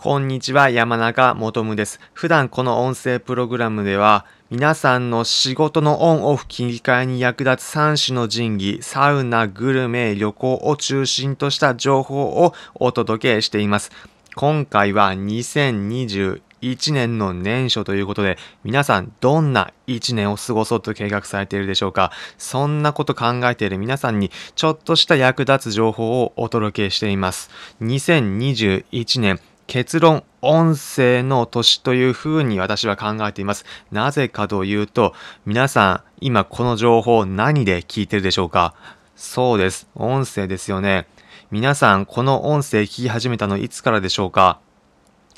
こんにちは、山中もとむです。普段この音声プログラムでは、皆さんの仕事のオンオフ切り替えに役立つ3種の神器、サウナ、グルメ、旅行を中心とした情報をお届けしています。今回は2021年の年初ということで、皆さんどんな1年を過ごそうと計画されているでしょうかそんなこと考えている皆さんにちょっとした役立つ情報をお届けしています。2021年結論、音声の年というふうに私は考えています。なぜかというと、皆さん、今この情報何で聞いてるでしょうか？そうです。音声ですよね。皆さん、この音声聞き始めたのいつからでしょうか？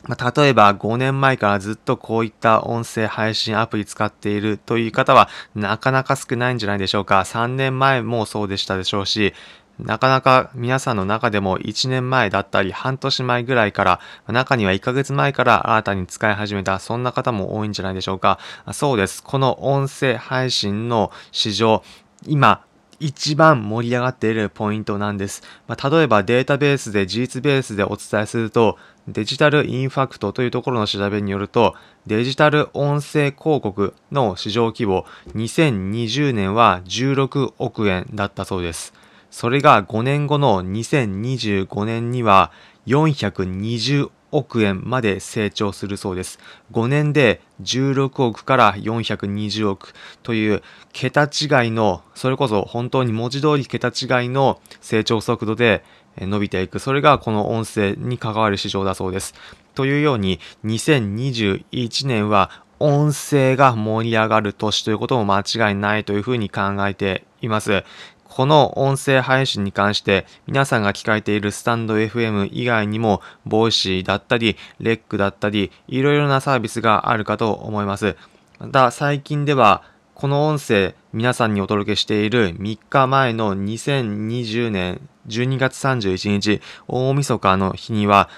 ま、例えば5年前からずっとこういった音声配信アプリ使っているという方はなかなか少ないんじゃないでしょうか。3年前もそうでしたでしょうし、なかなか皆さんの中でも1年前だったり半年前ぐらいから、中には1ヶ月前から新たに使い始めた、そんな方も多いんじゃないでしょうか。そうです。この音声配信の市場、今、一番盛り上がっているポイントなんです。まあ、例えばデータベースで事実ベースでお伝えすると、デジタルインファクトというところの調べによると、デジタル音声広告の市場規模、2020年は16億円だったそうです。それが5年後の2025年には420億円まで成長するそうです。5年で16億から420億という桁違いの、それこそ本当に文字通り桁違いの成長速度で伸びていく。それがこの音声に関わる市場だそうです。というように2021年は音声が盛り上がる年ということも間違いないというふうに考えています。この音声配信に関して皆さんが聞かれているスタンド FM 以外にも、 Voicy だったり、レックだったり、いろいろなサービスがあるかと思います。また最近では、この音声皆さんにお届けしている3日前の2020年12月31日大晦日の日には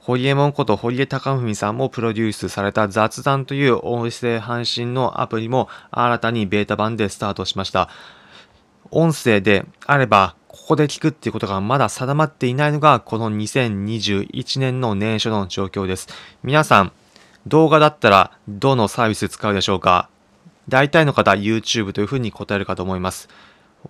ホリエモンこと堀江貴文さんもプロデュースされた雑談という音声配信のアプリも新たにベータ版でスタートしました。音声であれば、ここで聞くっていうことがまだ定まっていないのが、この2021年の年初の状況です。皆さん、動画だったらどのサービス使うでしょうか？大体の方、YouTube というふうに答えるかと思います。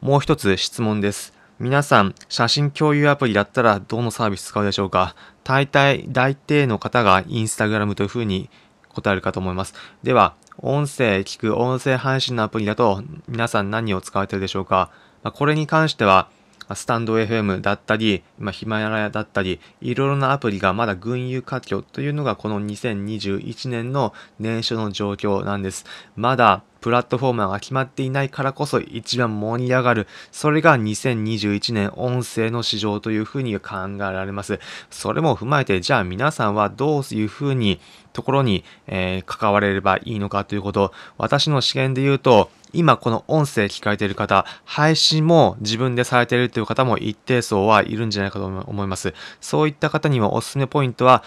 もう一つ質問です。皆さん、写真共有アプリだったらどのサービス使うでしょうか？大体、大抵の方が Instagram というふうに答えるかと思います。では、音声聞く音声配信のアプリだと皆さん何を使われているでしょうか、まあ、これに関しては、スタンド FM だったり、まあ、ヒマラヤだったり、いろいろなアプリがまだ群雄割拠というのがこの2021年の年初の状況なんです。まだプラットフォーマーが決まっていないからこそ一番盛り上がる。それが2021年音声の市場というふうに考えられます。それも踏まえて、じゃあ皆さんはどういうふうにところに、えー、関われればいいのかということ。私の試験で言うと、今この音声聞かれている方、配信も自分でされているという方も一定層はいるんじゃないかと思います。そういった方にはおすすめポイントは、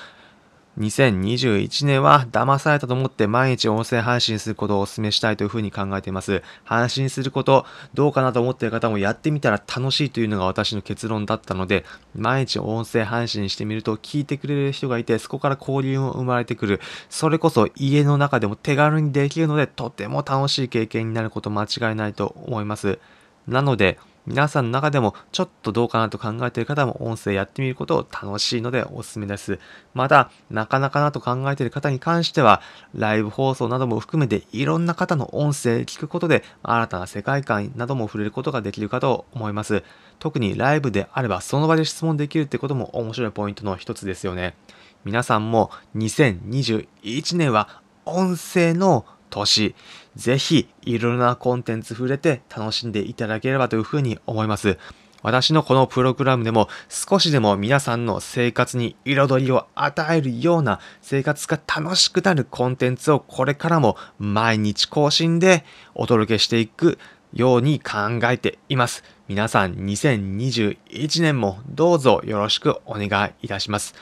2021年は騙されたと思って毎日音声配信することをお勧めしたいというふうに考えています。配信することどうかなと思っている方もやってみたら楽しいというのが私の結論だったので、毎日音声配信してみると聞いてくれる人がいて、そこから交流も生まれてくる。それこそ家の中でも手軽にできるので、とても楽しい経験になること間違いないと思います。なので、皆さんの中でもちょっとどうかなと考えている方も音声やってみることを楽しいのでおすすめです。また、なかなかなと考えている方に関しては、ライブ放送なども含めていろんな方の音声聞くことで新たな世界観なども触れることができるかと思います。特にライブであればその場で質問できるってことも面白いポイントの一つですよね。皆さんも2021年は音声の年、ぜひいろいろなコンテンツ触れて楽しんでいただければというふうに思います。私のこのプログラムでも少しでも皆さんの生活に彩りを与えるような生活が楽しくなるコンテンツをこれからも毎日更新でお届けしていくように考えています。皆さん2021年もどうぞよろしくお願いいたします。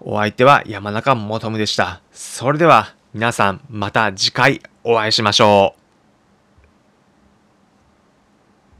お相手は山中もとむでした。それでは皆さんまた次回お会いしましょう。